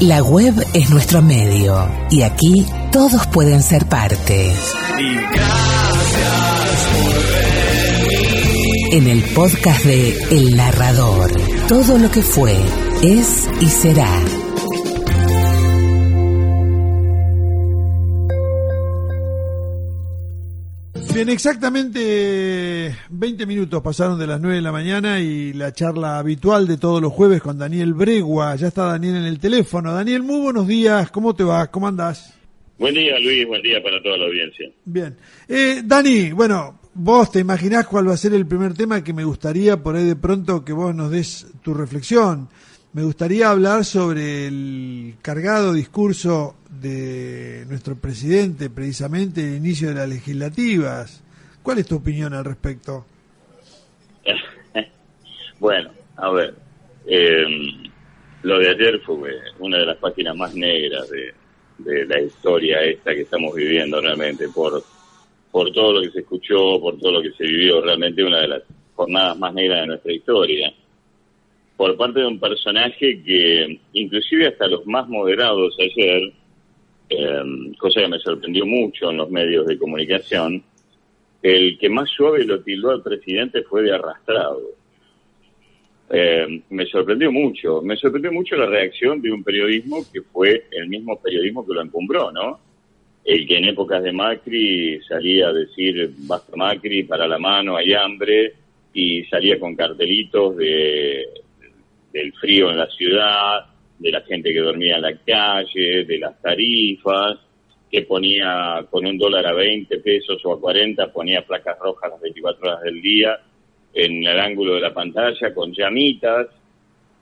La web es nuestro medio y aquí todos pueden ser parte. En el podcast de El Narrador, todo lo que fue, es y será. Bien, exactamente 20 minutos pasaron de las 9 de la mañana y la charla habitual de todos los jueves con Daniel Bregua. Ya está Daniel en el teléfono. Daniel, muy buenos días. ¿Cómo te va? ¿Cómo andás? Buen día, Luis. Buen día para toda la audiencia. Bien. Eh, Dani, bueno, vos te imaginás cuál va a ser el primer tema que me gustaría por ahí de pronto que vos nos des tu reflexión. Me gustaría hablar sobre el cargado discurso de nuestro presidente, precisamente el inicio de las legislativas. ¿Cuál es tu opinión al respecto? bueno, a ver, eh, lo de ayer fue una de las páginas más negras de, de la historia esta que estamos viviendo realmente, por, por todo lo que se escuchó, por todo lo que se vivió, realmente una de las jornadas más negras de nuestra historia por parte de un personaje que inclusive hasta los más moderados ayer, em, cosa que me sorprendió mucho en los medios de comunicación, el que más suave lo tildó al presidente fue de arrastrado. Em, me sorprendió mucho, me sorprendió mucho la reacción de un periodismo que fue el mismo periodismo que lo encumbró, ¿no? El que en épocas de Macri salía a decir, basta Macri, para la mano, hay hambre, y salía con cartelitos de del frío en la ciudad, de la gente que dormía en la calle, de las tarifas, que ponía con un dólar a 20 pesos o a 40, ponía placas rojas las 24 horas del día en el ángulo de la pantalla con llamitas,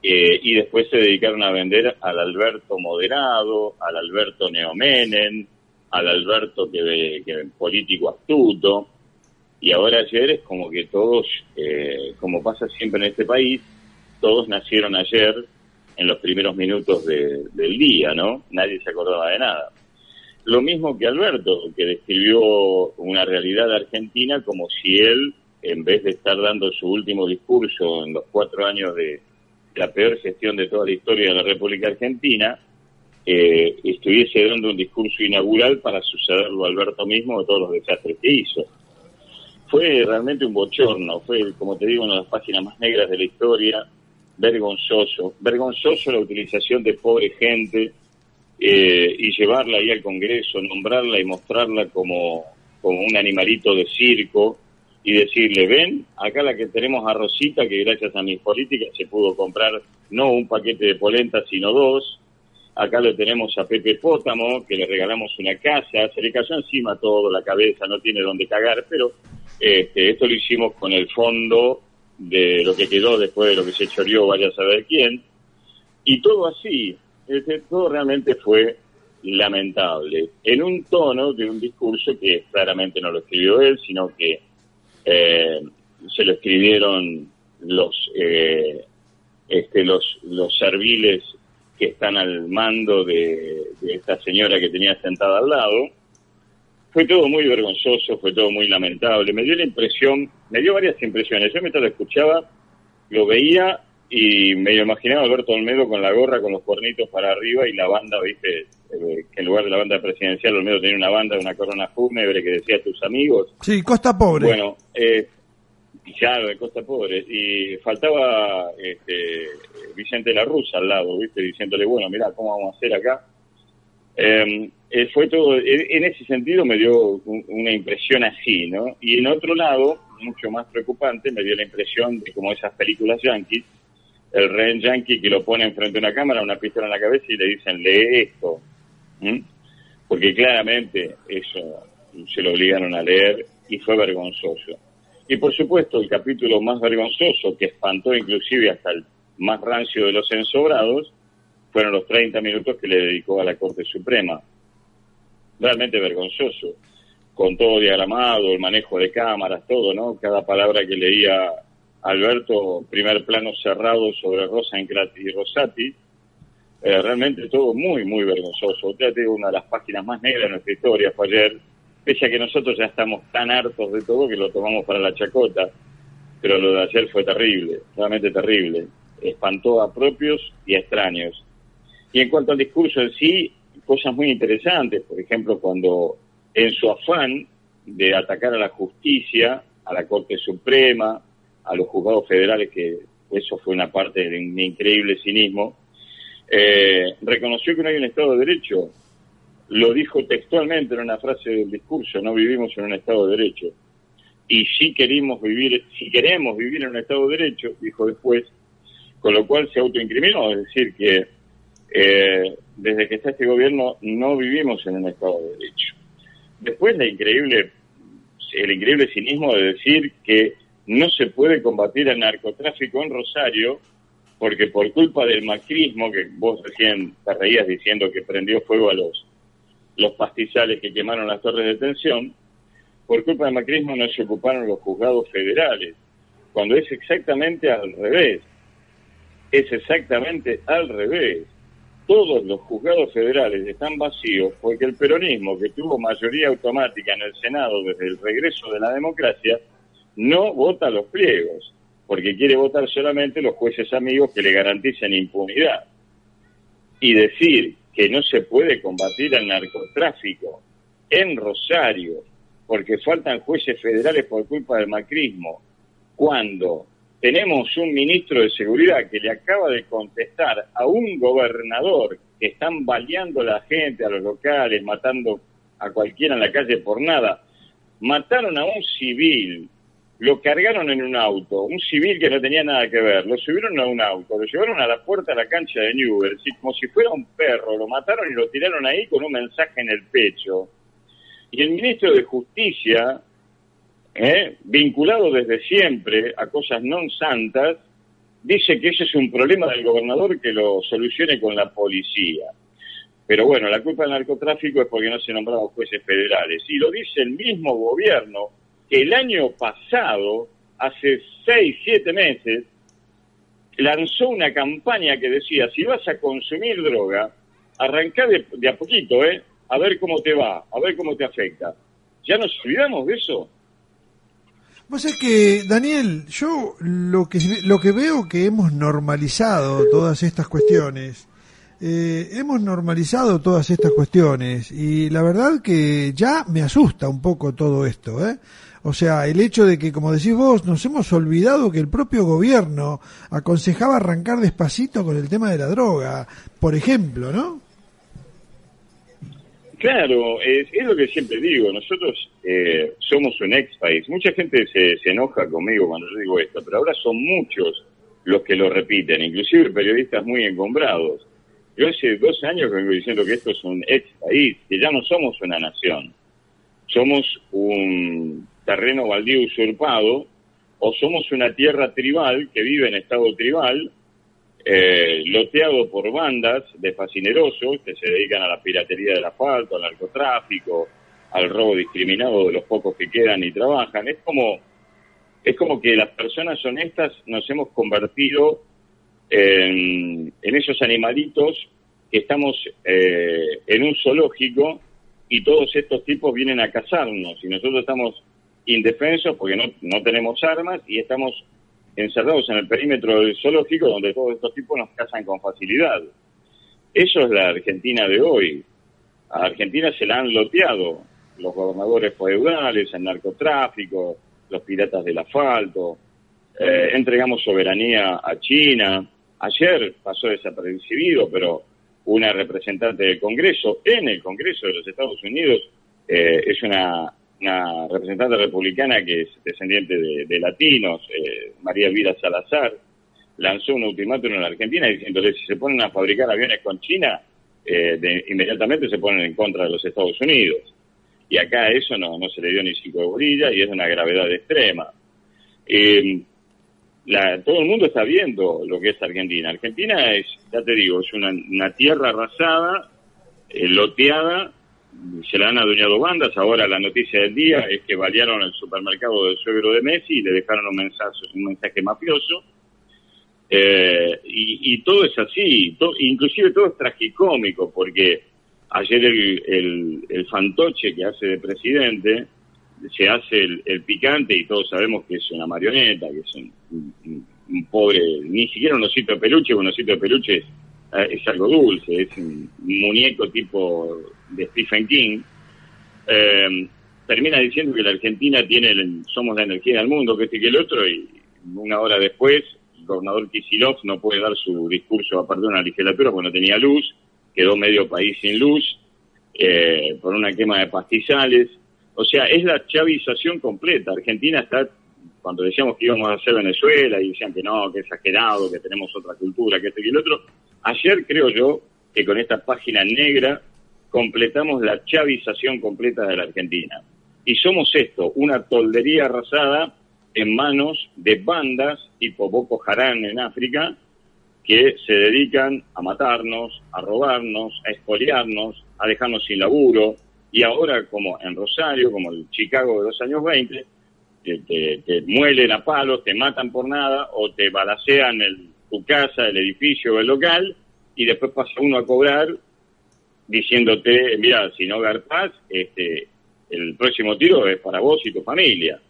eh, y después se dedicaron a vender al Alberto moderado, al Alberto neomenen, al Alberto que, que político astuto, y ahora ayer es como que todos, eh, como pasa siempre en este país, todos nacieron ayer en los primeros minutos del día, ¿no? Nadie se acordaba de nada. Lo mismo que Alberto, que describió una realidad argentina como si él, en vez de estar dando su último discurso en los cuatro años de la peor gestión de toda la historia de la República Argentina, eh, estuviese dando un discurso inaugural para sucederlo a Alberto mismo de todos los desastres que hizo. Fue realmente un bochorno, fue, como te digo, una de las páginas más negras de la historia, vergonzoso, vergonzoso la utilización de pobre gente eh, y llevarla ahí al Congreso, nombrarla y mostrarla como, como un animalito de circo y decirle, ven, acá la que tenemos a Rosita, que gracias a mis políticas se pudo comprar no un paquete de polenta, sino dos. Acá lo tenemos a Pepe Pótamo, que le regalamos una casa, se le cayó encima todo, la cabeza, no tiene dónde cagar, pero este, esto lo hicimos con el fondo de lo que quedó después de lo que se choreó, vaya a saber quién. Y todo así, todo realmente fue lamentable, en un tono de un discurso que claramente no lo escribió él, sino que eh, se lo escribieron los, eh, este, los, los serviles que están al mando de esta señora que tenía sentada al lado, fue todo muy vergonzoso, fue todo muy lamentable. Me dio la impresión, me dio varias impresiones. Yo mientras lo escuchaba, lo veía y me imaginaba a Alberto Olmedo con la gorra, con los cuernitos para arriba y la banda, viste, eh, que en lugar de la banda presidencial, Olmedo tenía una banda, una corona fúnebre que decía tus amigos. Sí, Costa Pobre. Bueno, eh, claro, de Costa Pobre. Y faltaba este, Vicente La Rusa al lado, viste, diciéndole, bueno, mira, ¿cómo vamos a hacer acá? Eh, eh, fue todo, en ese sentido me dio una impresión así, ¿no? Y en otro lado, mucho más preocupante, me dio la impresión de como esas películas yankees, el rey yankee que lo pone enfrente de una cámara, una pistola en la cabeza y le dicen, lee esto. Porque claramente eso se lo obligaron a leer y fue vergonzoso. Y por supuesto, el capítulo más vergonzoso, que espantó inclusive hasta el más rancio de los ensobrados, fueron los 30 minutos que le dedicó a la Corte Suprema realmente vergonzoso, con todo diagramado, el manejo de cámaras, todo, ¿no? Cada palabra que leía Alberto, primer plano cerrado sobre Rosa y Rosati, eh, realmente todo muy, muy vergonzoso. Usted tiene una de las páginas más negras de nuestra historia fue ayer, pese a que nosotros ya estamos tan hartos de todo que lo tomamos para la chacota, pero lo de ayer fue terrible, realmente terrible. Espantó a propios y a extraños. Y en cuanto al discurso en sí, cosas muy interesantes, por ejemplo, cuando en su afán de atacar a la justicia, a la Corte Suprema, a los juzgados federales, que eso fue una parte de un increíble cinismo, eh, reconoció que no hay un Estado de Derecho. Lo dijo textualmente en una frase del discurso, no vivimos en un Estado de Derecho. Y si queremos vivir, si queremos vivir en un Estado de Derecho, dijo después, con lo cual se autoincriminó, es decir, que eh, desde que está este gobierno no vivimos en un Estado de Derecho. Después la increíble, el increíble cinismo de decir que no se puede combatir el narcotráfico en Rosario porque por culpa del macrismo, que vos recién te reías diciendo que prendió fuego a los, los pastizales que quemaron las torres de tensión, por culpa del macrismo no se ocuparon los juzgados federales, cuando es exactamente al revés. Es exactamente al revés todos los juzgados federales están vacíos porque el peronismo, que tuvo mayoría automática en el Senado desde el regreso de la democracia, no vota los pliegos, porque quiere votar solamente los jueces amigos que le garanticen impunidad. Y decir que no se puede combatir el narcotráfico en Rosario porque faltan jueces federales por culpa del macrismo, cuando tenemos un ministro de Seguridad que le acaba de contestar a un gobernador que están baleando a la gente, a los locales, matando a cualquiera en la calle por nada. Mataron a un civil, lo cargaron en un auto, un civil que no tenía nada que ver, lo subieron a un auto, lo llevaron a la puerta de la cancha de Newell, como si fuera un perro, lo mataron y lo tiraron ahí con un mensaje en el pecho. Y el ministro de Justicia, ¿eh? vinculado desde siempre a cosas no santas, dice que ese es un problema del gobernador que lo solucione con la policía. Pero bueno, la culpa del narcotráfico es porque no se nombraron jueces federales. Y lo dice el mismo gobierno que el año pasado, hace seis, siete meses, lanzó una campaña que decía, si vas a consumir droga, arrancá de, de a poquito, ¿eh? A ver cómo te va, a ver cómo te afecta. ¿Ya nos olvidamos de eso? Pues es que, Daniel, yo lo que, lo que veo que hemos normalizado todas estas cuestiones, eh, hemos normalizado todas estas cuestiones y la verdad que ya me asusta un poco todo esto, ¿eh? O sea, el hecho de que, como decís vos, nos hemos olvidado que el propio gobierno aconsejaba arrancar despacito con el tema de la droga, por ejemplo, ¿no? Claro, es, lo que siempre digo, nosotros eh, somos un ex país. Mucha gente se, enoja conmigo cuando yo digo esto, pero ahora son muchos los que lo repiten, inclusive periodistas muy encombrados. Yo hace dos años vengo diciendo que esto es un ex país, que ya no somos una nación. Somos un terreno baldío usurpado o somos una tierra tribal que vive en estado tribal eh, loteado por bandas de fascinerosos que se dedican a la piratería del asfalto, al narcotráfico, al robo discriminado de los pocos que quedan y trabajan. Es como, es como que las personas honestas nos hemos convertido en, esos animalitos que estamos eh, en un zoológico y todos estos tipos vienen a cazarnos y nosotros estamos indefensos porque no, no tenemos armas y estamos encerrados en el perímetro del zoológico donde todos estos tipos nos cazan con facilidad. Eso es la Argentina de hoy. A Argentina se la han loteado los gobernadores feudales, el narcotráfico, los piratas del asfalto. Eh, entregamos soberanía a China. Ayer pasó desapercibido, pero una representante del Congreso, en el Congreso de los Estados Unidos, eh, es una una representante republicana que es descendiente de, latinos, eh, María Vida Salazar, lanzó un ultimátum en la Argentina diciéndole si se ponen a fabricar aviones con China, eh, inmediatamente se ponen en contra de los Estados Unidos. Y acá eso no, no se le dio ni cinco de bolilla y es una gravedad extrema. Eh, todo el mundo está viendo lo que es Argentina. Argentina es, ya te digo, es una, una tierra arrasada, loteada, se la han adueñado bandas. Ahora la noticia del día es que balearon el supermercado del suegro de Messi y le dejaron un mensaje, un mensaje mafioso. Eh, y, todo es así, inclusive todo es tragicómico, porque ayer el, el, fantoche que hace de presidente se hace el, picante y todos sabemos que es una marioneta, que es un, pobre, ni siquiera un osito de peluche, un osito de peluche eh, es algo dulce, es un muñeco tipo de Stephen King, eh, termina diciendo que la Argentina tiene, el, somos la energía del mundo, que este que el otro, y una hora después el gobernador Kisilov no puede dar su discurso aparte de una legislatura porque no tenía luz, quedó medio país sin luz, eh, por una quema de pastizales. O sea, es la chavización completa. Argentina está, cuando decíamos que íbamos a hacer Venezuela y decían que no, que exagerado, que tenemos otra cultura, que este y el otro. Ayer creo yo que con esta página negra completamos la chavización completa de la Argentina. Y somos esto, una toldería arrasada en manos de bandas tipo Boko Haram en África que se dedican a matarnos, a robarnos, a expoliarnos, a dejarnos sin laburo. Y ahora, como en Rosario, como el Chicago de los años 20, te, te, muelen a palos, te matan por nada o te balacean el, tu casa, el edificio o el local y después pasa uno a cobrar diciéndote, mira, si no garpás, este, el próximo tiro es para vos y tu familia.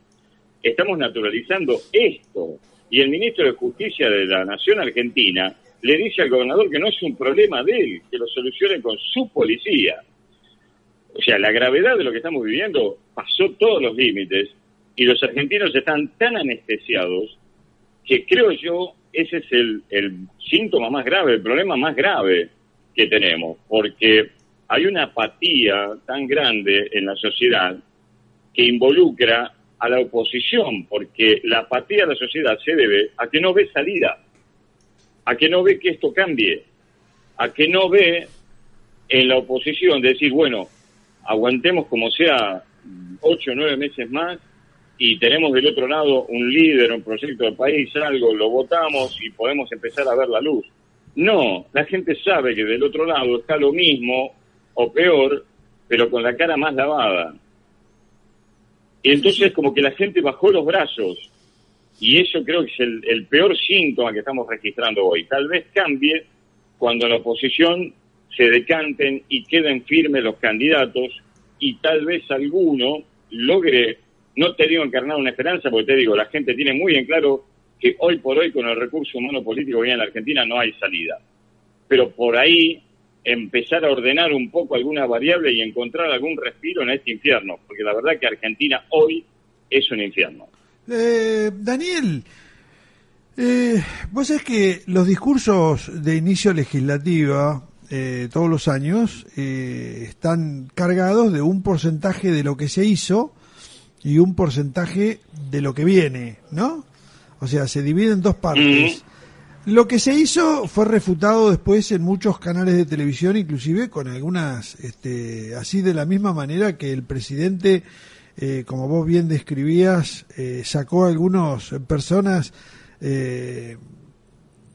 Estamos naturalizando esto. Y el ministro de Justicia de la Nación Argentina le dice al gobernador que no es un problema de él, que lo solucione con su policía. O sea, la gravedad de lo que estamos viviendo pasó todos los límites y los argentinos están tan anestesiados que creo yo ese es el, síntoma más grave, el problema más grave que tenemos, porque hay una apatía tan grande en la sociedad que involucra a la oposición, porque la apatía de la sociedad se debe a que no ve salida, a que no ve que esto cambie, a que no ve en la oposición decir, bueno, aguantemos como sea ocho o nueve meses más y tenemos del otro lado un líder, un proyecto de país, algo, lo votamos y podemos empezar a ver la luz. No, la gente sabe que del otro lado está lo mismo o peor, pero con la cara más lavada. Y entonces como que la gente bajó los brazos. Y eso creo que es el, peor síntoma que estamos registrando hoy. Tal vez cambie cuando la oposición se decanten y queden firmes los candidatos y tal vez alguno logre, no te digo encarnar una esperanza, porque te digo, la gente tiene muy en claro que hoy por hoy con el recurso humano político que hay en la Argentina no hay salida. Pero por ahí empezar a ordenar un poco alguna variable y encontrar algún respiro en este infierno, porque la verdad que Argentina hoy es un infierno. Eh, Daniel, eh, vos sabés que los discursos de inicio legislativa eh, todos los años eh, están cargados de un porcentaje de lo que se hizo y un porcentaje de lo que viene, ¿no? O sea, se divide en dos partes. Lo que se hizo fue refutado después en muchos canales de televisión, inclusive con algunas, este, así de la misma manera que el presidente, eh, como vos bien describías, eh, sacó a algunas personas, eh,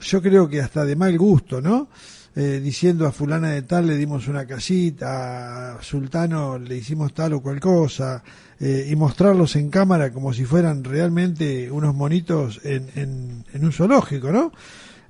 yo creo que hasta de mal gusto, ¿no? Diciendo a fulana de tal le dimos una casita, a sultano le hicimos tal o cual cosa, eh, y mostrarlos en cámara como si fueran realmente unos monitos en, en, un zoológico, ¿no?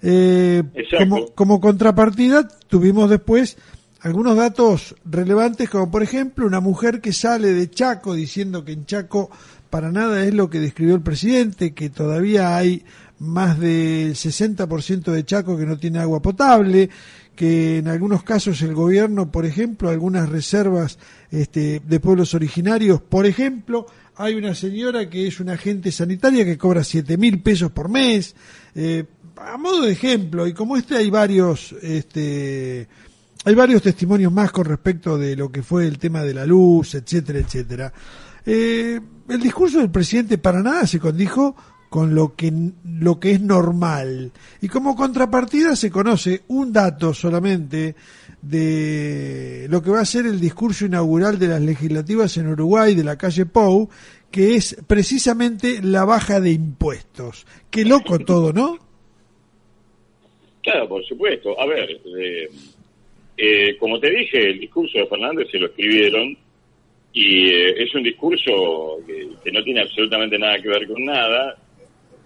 Eh, como, como contrapartida tuvimos después algunos datos relevantes, como por ejemplo una mujer que sale de Chaco diciendo que en Chaco para nada es lo que describió el presidente, que todavía hay más del 60% de Chaco que no tiene agua potable, que en algunos casos el gobierno, por ejemplo, algunas reservas este, de pueblos originarios, por ejemplo, hay una señora que es una agente sanitaria que cobra siete mil pesos por mes, eh, a modo de ejemplo, y como este hay varios, este, hay varios testimonios más con respecto de lo que fue el tema de la luz, etcétera, etcétera. Eh, el discurso del presidente para nada se condijo con lo que, lo que es normal. Y como contrapartida se conoce un dato solamente de lo que va a ser el discurso inaugural de las legislativas en Uruguay de la calle Pou, que es precisamente la baja de impuestos. Qué loco todo, ¿no? Claro, por supuesto. A ver, eh, eh, como te dije, el discurso de Fernández se lo escribieron y eh, es un discurso que, no tiene absolutamente nada que ver con nada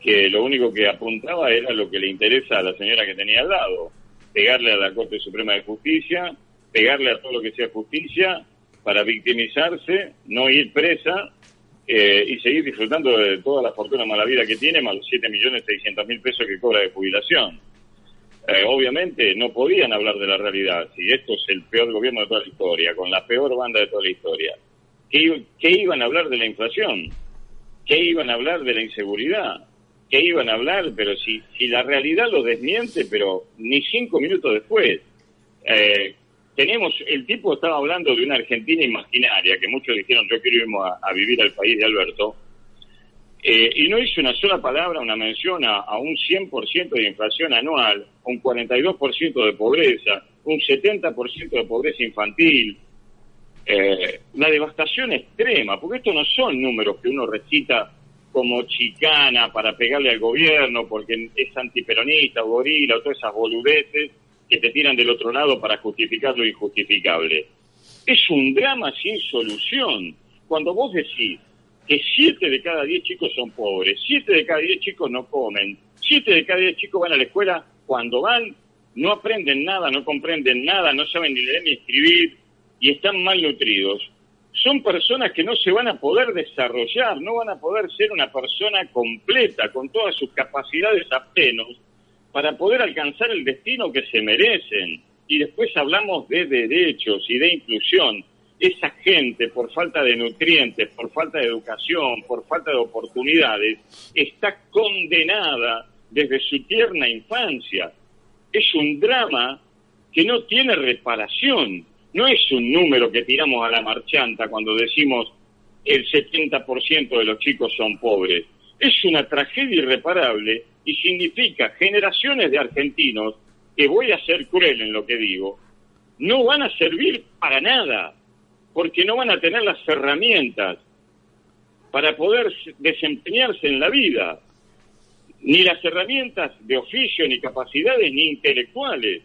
que lo único que apuntaba era lo que le interesa a la señora que tenía al lado, pegarle a la Corte Suprema de Justicia, pegarle a todo lo que sea justicia, para victimizarse, no ir presa eh, y seguir disfrutando de toda la fortuna mala vida que tiene, más los 7.600.000 pesos que cobra de jubilación. eh, obviamente no podían hablar de la realidad. Si esto es el peor gobierno de toda la historia, con la peor banda de toda la historia, ¿qué, qué iban a hablar de la inflación? ¿Qué iban a hablar de la inseguridad? ¿Qué iban a hablar? Pero si, si la realidad lo desmiente, pero ni cinco minutos después. Eh, tenemos, el tipo estaba hablando de una Argentina imaginaria, que muchos dijeron yo quiero irme a, vivir al país de Alberto, eh, y no hizo una sola palabra, una mención a, un 100% de inflación anual, un 42% de pobreza, un 70% de pobreza infantil, eh, la devastación extrema, porque estos no son números que uno recita como chicana para pegarle al gobierno porque es antiperonista o gorila o todas esas boludeces que te tiran del otro lado para justificar lo injustificable. Es un drama sin solución. Cuando vos decís que siete de cada diez chicos son pobres, siete de cada diez chicos no comen, siete de cada diez chicos van a la escuela, cuando van no aprenden nada, no comprenden nada, no saben ni leer ni escribir y están mal nutridos, son personas que no se van a poder desarrollar, no van a poder ser una persona completa con todas sus capacidades apenas para poder alcanzar el destino que se merecen. Y después hablamos de derechos y de inclusión. Esa gente, por falta de nutrientes, por falta de educación, por falta de oportunidades, está condenada desde su tierna infancia. Es un drama que no tiene reparación. No es un número que tiramos a la marchanta cuando decimos el 70% de los chicos son pobres. Es una tragedia irreparable y significa generaciones de argentinos, que voy a ser cruel en lo que digo, no van a servir para nada, porque no van a tener las herramientas para poder desempeñarse en la vida, ni las herramientas de oficio, ni capacidades, ni intelectuales,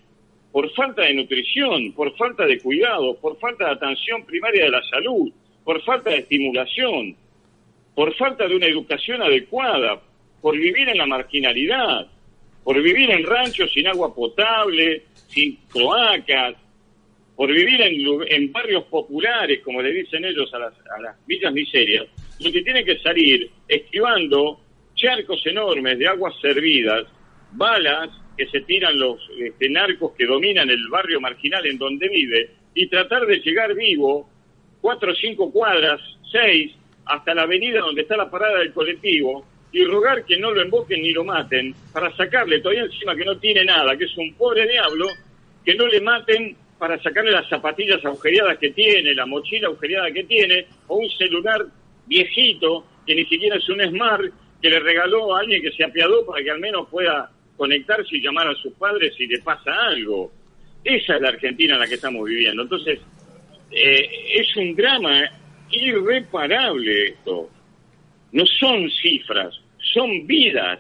por falta de nutrición, por falta de cuidado, por falta de atención primaria de la salud, por falta de estimulación, por falta de una educación adecuada, por vivir en la marginalidad, por vivir en ranchos sin agua potable, sin cloacas, por vivir en, barrios populares, como le dicen ellos a las, a las villas miserias, lo que tiene que salir esquivando charcos enormes de aguas servidas, balas que se tiran los este, narcos que dominan el barrio marginal en donde vive, y tratar de llegar vivo cuatro o cinco cuadras, seis, hasta la avenida donde está la parada del colectivo, y rogar que no lo emboquen ni lo maten, para sacarle todavía encima que no tiene nada, que es un pobre diablo, que no le maten para sacarle las zapatillas agujereadas que tiene, la mochila agujereada que tiene, o un celular viejito, que ni siquiera es un Smart, que le regaló a alguien que se apiadó para que al menos pueda conectarse y llamar a sus padres si le pasa algo. Esa es la Argentina en la que estamos viviendo. Entonces, eh, es un drama irreparable esto. No son cifras, son vidas.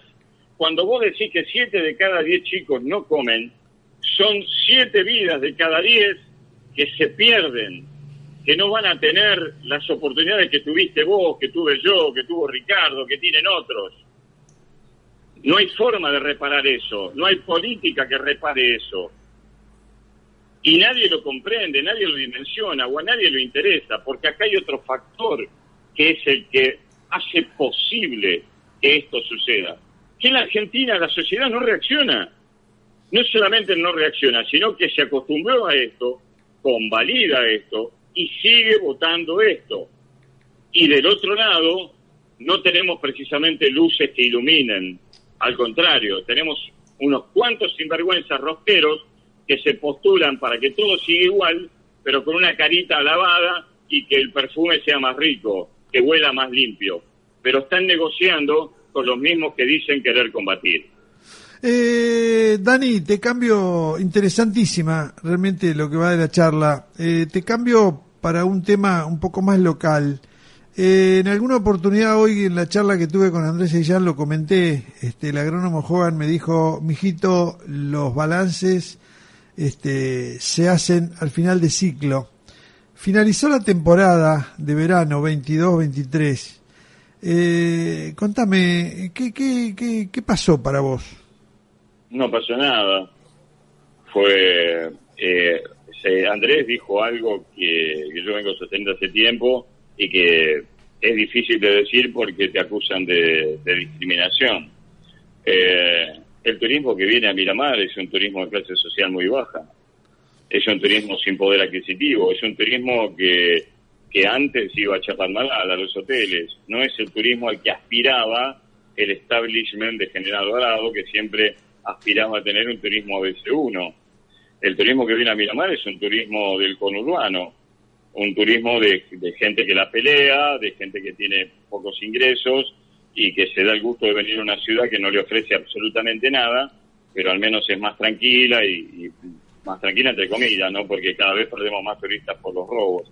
Cuando vos decís que siete de cada diez chicos no comen, son siete vidas de cada diez que se pierden, que no van a tener las oportunidades que tuviste vos, que tuve yo, que tuvo Ricardo, que tienen otros. No hay forma de reparar eso, no hay política que repare eso. Y nadie lo comprende, nadie lo dimensiona o a nadie lo interesa, porque acá hay otro factor que es el que hace posible que esto suceda. Que en la Argentina la sociedad no reacciona. No solamente no reacciona, sino que se acostumbró a esto, convalida esto y sigue votando esto. Y del otro lado, no tenemos precisamente luces que iluminen. Al contrario, tenemos unos cuantos sinvergüenzas rosqueros que se postulan para que todo siga igual, pero con una carita lavada y que el perfume sea más rico, que huela más limpio. Pero están negociando con los mismos que dicen querer combatir. Eh, Dani, te cambio, interesantísima realmente lo que va de la charla. Eh, te cambio para un tema un poco más local. Eh, en alguna oportunidad hoy en la charla que tuve con Andrés Sellán lo comenté, este, el agrónomo Hogan me dijo, mijito, los balances este, se hacen al final de ciclo. Finalizó la temporada de verano 22-23. Eh, contame, ¿qué, qué, qué, qué pasó para vos? No pasó nada. Fue... Eh, Andrés dijo algo que, que yo vengo sosteniendo hace tiempo y que es difícil de decir porque te acusan de, discriminación. Eh, el turismo que viene a Miramar es un turismo de clase social muy baja, es un turismo sin poder adquisitivo, es un turismo que, que antes iba a Chapadmalal, a los hoteles, no es el turismo al que aspiraba el establishment de General Dorado, que siempre aspiraba a tener un turismo ABC1. El turismo que viene a Miramar es un turismo del conurbano, un turismo de, gente que la pelea, de gente que tiene pocos ingresos y que se da el gusto de venir a una ciudad que no le ofrece absolutamente nada, pero al menos es más tranquila y, más tranquila entre comillas, ¿no? Porque cada vez perdemos más turistas por los robos.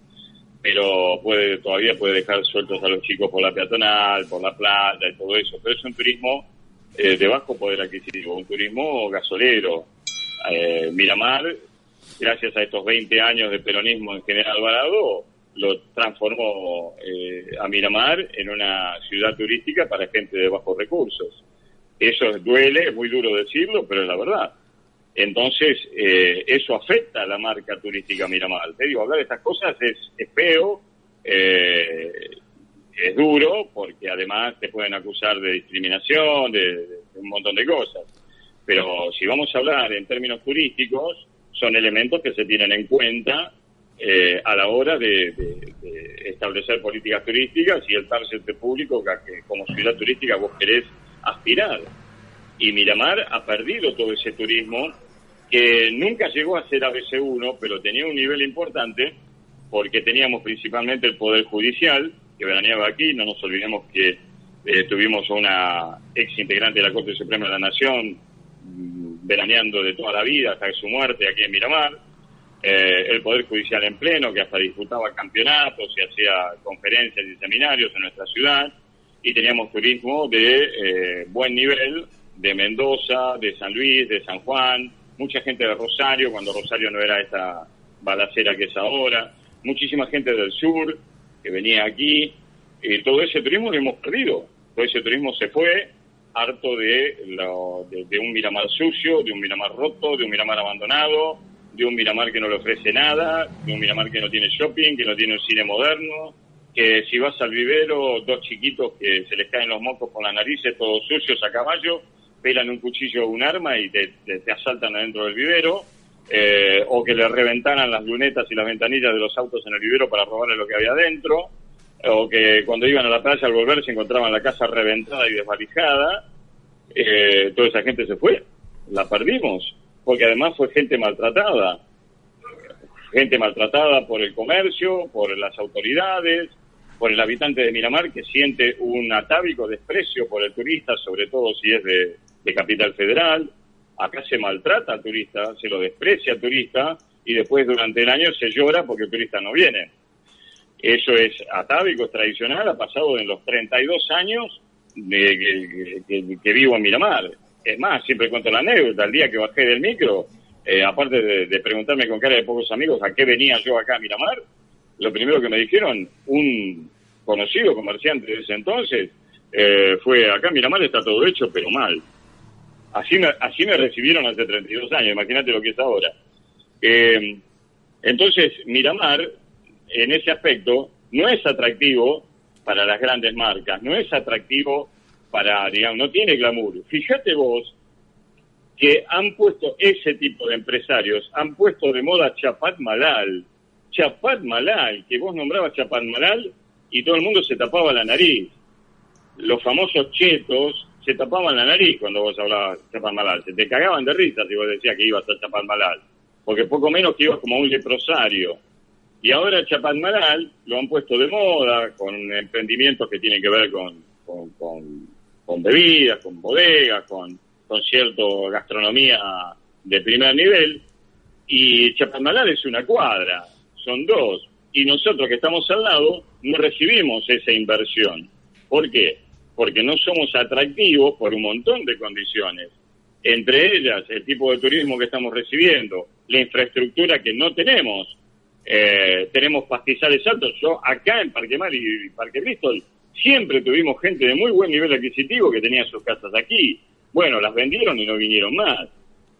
Pero puede todavía puede dejar sueltos a los chicos por la peatonal, por la playa y todo eso. Pero es un turismo eh, de bajo poder adquisitivo, un turismo gasolero. Eh, Miramar gracias a estos 20 años de peronismo en General Alvarado, lo transformó eh, a Miramar en una ciudad turística para gente de bajos recursos. Eso duele, es muy duro decirlo, pero es la verdad. Entonces, eh, eso afecta a la marca turística Miramar. Te digo, hablar de estas cosas es, feo, eh, es duro, porque además te pueden acusar de discriminación, de un montón de cosas. Pero si vamos a hablar en términos turísticos, son elementos que se tienen en cuenta eh, a la hora de, establecer políticas turísticas y el target público que, como ciudad turística vos querés aspirar. Y Miramar ha perdido todo ese turismo que nunca llegó a ser ABC1, pero tenía un nivel importante porque teníamos principalmente el Poder Judicial, que veraneaba aquí, no nos olvidemos que eh, tuvimos una ex integrante de la Corte Suprema de la Nación, veraneando de toda la vida hasta su muerte aquí en Miramar, eh, el Poder Judicial en pleno, que hasta disputaba campeonatos y hacía conferencias y seminarios en nuestra ciudad, y teníamos turismo de eh, buen nivel de Mendoza, de San Luis, de San Juan, mucha gente de Rosario, cuando Rosario no era esta balacera que es ahora, muchísima gente del sur que venía aquí, y todo ese turismo lo hemos perdido, todo ese turismo se fue, harto de, de, un Miramar sucio, de un Miramar roto, de un Miramar abandonado, de un Miramar que no le ofrece nada, de un Miramar que no tiene shopping, que no tiene un cine moderno, que si vas al vivero, dos chiquitos que se les caen los mocos con las narices, todos sucios a caballo, pelan un cuchillo o un arma y te, te, asaltan adentro del vivero, eh, o que le reventaran las lunetas y las ventanillas de los autos en el vivero para robarle lo que había adentro, o que cuando iban a la playa al volver se encontraban la casa reventada y desvalijada, eh, toda esa gente se fue, la perdimos, porque además fue gente maltratada, gente maltratada por el comercio, por las autoridades, por el habitante de Miramar que siente un atávico desprecio por el turista, sobre todo si es de, de Capital Federal. Acá se maltrata al turista, se lo desprecia al turista y después durante el año se llora porque el turista no viene. Eso es atávico, es tradicional, ha pasado en los 32 años de, que, vivo en Miramar. Es más, siempre cuento la anécdota, el día que bajé del micro, eh, aparte de, preguntarme con cara de pocos amigos a qué venía yo acá a Miramar, lo primero que me dijeron, un conocido comerciante de ese entonces, eh, fue acá Miramar está todo hecho, pero mal. Así me, así me recibieron hace 32 años, imagínate lo que es ahora. Eh, entonces, Miramar en ese aspecto no es atractivo para las grandes marcas, no es atractivo para, digamos, no tiene glamour. Fíjate vos que han puesto ese tipo de empresarios, han puesto de moda Chapat Malal. Chapat Malal, que vos nombrabas Chapat Malal y todo el mundo se tapaba la nariz. Los famosos chetos se tapaban la nariz cuando vos hablabas Chapat Malal. Se te cagaban de risa si vos decías que ibas a Chapat Malal. Porque poco menos que ibas como un leprosario. Y ahora Chapadmalal lo han puesto de moda con emprendimientos que tienen que ver con, con, bebidas, con bodegas, con, con cierta gastronomía de primer nivel. Y Chapadmalal es una cuadra, son dos. Y nosotros que estamos al lado no recibimos esa inversión. ¿Por qué? Porque no somos atractivos por un montón de condiciones. Entre ellas, el tipo de turismo que estamos recibiendo, la infraestructura que no tenemos, eh, tenemos pastizales altos. Yo acá en Parque Mar y Parque Bristol siempre tuvimos gente de muy buen nivel adquisitivo que tenía sus casas aquí. Bueno, las vendieron y no vinieron más.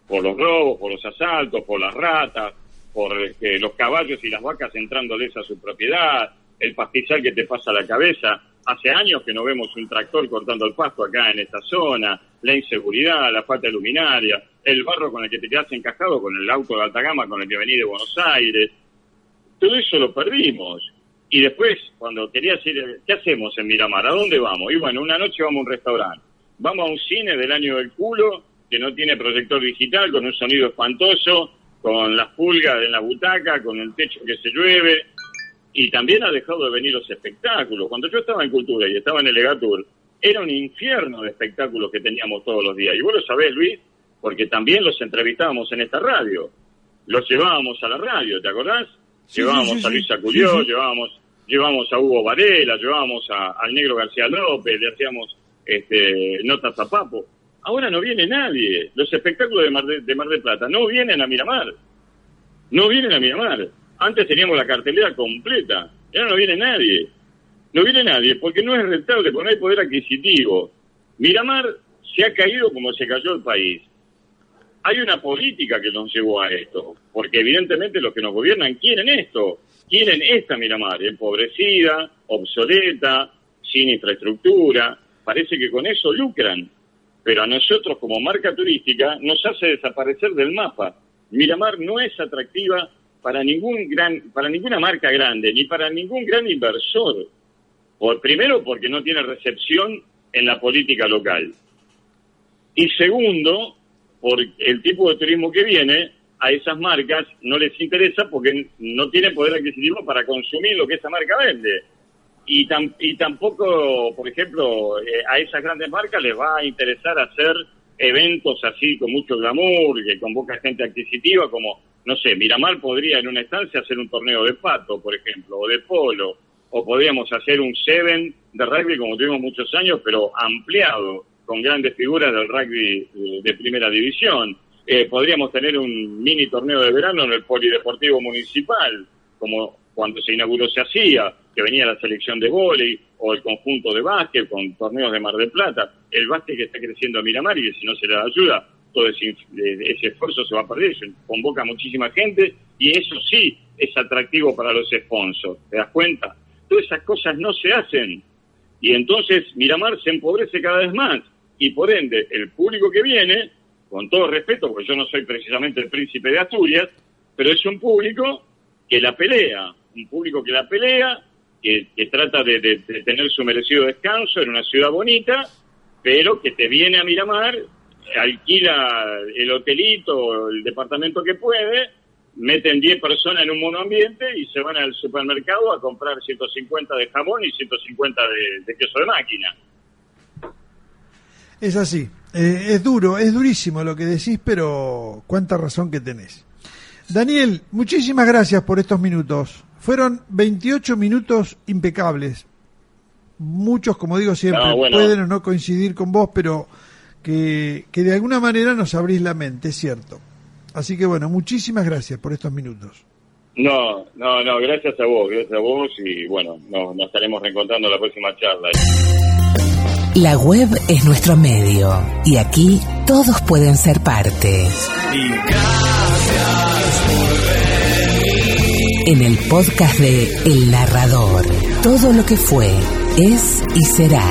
Por los robos, por los asaltos, por las ratas, por este, los caballos y las vacas entrándoles a su propiedad, el pastizal que te pasa a la cabeza. Hace años que no vemos un tractor cortando el pasto acá en esta zona, la inseguridad, la falta de luminaria, el barro con el que te quedas encajado con el auto de alta gama con el que venís de Buenos Aires. Todo eso lo perdimos. Y después, cuando querías ir, ¿qué hacemos en Miramar? ¿A dónde vamos? Y bueno, una noche vamos a un restaurante. Vamos a un cine del año del culo, que no tiene proyector digital, con un sonido espantoso, con las pulgas en la butaca, con el techo que se llueve. Y también ha dejado de venir los espectáculos. Cuando yo estaba en Cultura y estaba en el Egatur, era un infierno de espectáculos que teníamos todos los días. Y vos lo sabés, Luis, porque también los entrevistábamos en esta radio. Los llevábamos a la radio, ¿te acordás? Llevábamos a Luisa Culió, llevábamos, llevábamos a Hugo Varela, llevábamos a, al negro García López, le hacíamos este, notas a Papo. Ahora no viene nadie. Los espectáculos de Mar, de, de Mar del Plata no vienen a Miramar. No vienen a Miramar. Antes teníamos la cartelera completa. Ahora no viene nadie. No viene nadie porque no es rentable, porque no hay poder adquisitivo. Miramar se ha caído como se cayó el país hay una política que nos llevó a esto, porque evidentemente los que nos gobiernan quieren esto, quieren esta Miramar, empobrecida, obsoleta, sin infraestructura, parece que con eso lucran, pero a nosotros como marca turística nos hace desaparecer del mapa. Miramar no es atractiva para ningún gran, para ninguna marca grande, ni para ningún gran inversor. Por, primero porque no tiene recepción en la política local. Y segundo, por el tipo de turismo que viene, a esas marcas no les interesa porque no tienen poder adquisitivo para consumir lo que esa marca vende. Y, y tampoco, por ejemplo, eh, a esas grandes marcas les va a interesar hacer eventos así con mucho glamour, que convoca gente adquisitiva, como, no sé, Miramar podría en una estancia hacer un torneo de pato, por ejemplo, o de polo, o podríamos hacer un seven de rugby como tuvimos muchos años, pero ampliado con grandes figuras del rugby de primera división. Eh, podríamos tener un mini torneo de verano en el Polideportivo Municipal, como cuando se inauguró se hacía, que venía la selección de vóley o el conjunto de básquet con torneos de Mar del Plata. El básquet que está creciendo a Miramar y si no se le da ayuda, todo ese, ese esfuerzo se va a perder, se convoca muchísima gente y eso sí es atractivo para los sponsors, ¿te das cuenta? Todas esas cosas no se hacen y entonces Miramar se empobrece cada vez más y por ende el público que viene, con todo respeto, porque yo no soy precisamente el príncipe de Asturias, pero es un público que la pelea, un público que la pelea, que, trata de, tener su merecido descanso en una ciudad bonita, pero que te viene a Miramar, alquila el hotelito, el departamento que puede, meten 10 personas en un monoambiente y se van al supermercado a comprar 150 de jamón y 150 de queso de máquina. Es así. Eh, es duro, es durísimo lo que decís, pero cuánta razón que tenés. Daniel, muchísimas gracias por estos minutos. Fueron 28 minutos impecables. Muchos, como digo siempre, pueden o no coincidir con vos, pero que, que de alguna manera nos abrís la mente, es cierto. Así que bueno, muchísimas gracias por estos minutos. No, no, no, gracias a vos, gracias a vos y bueno, nos, nos estaremos reencontrando en la próxima charla. La web es nuestro medio y aquí todos pueden ser parte. Y gracias En el podcast de El Narrador, todo lo que fue, es y será.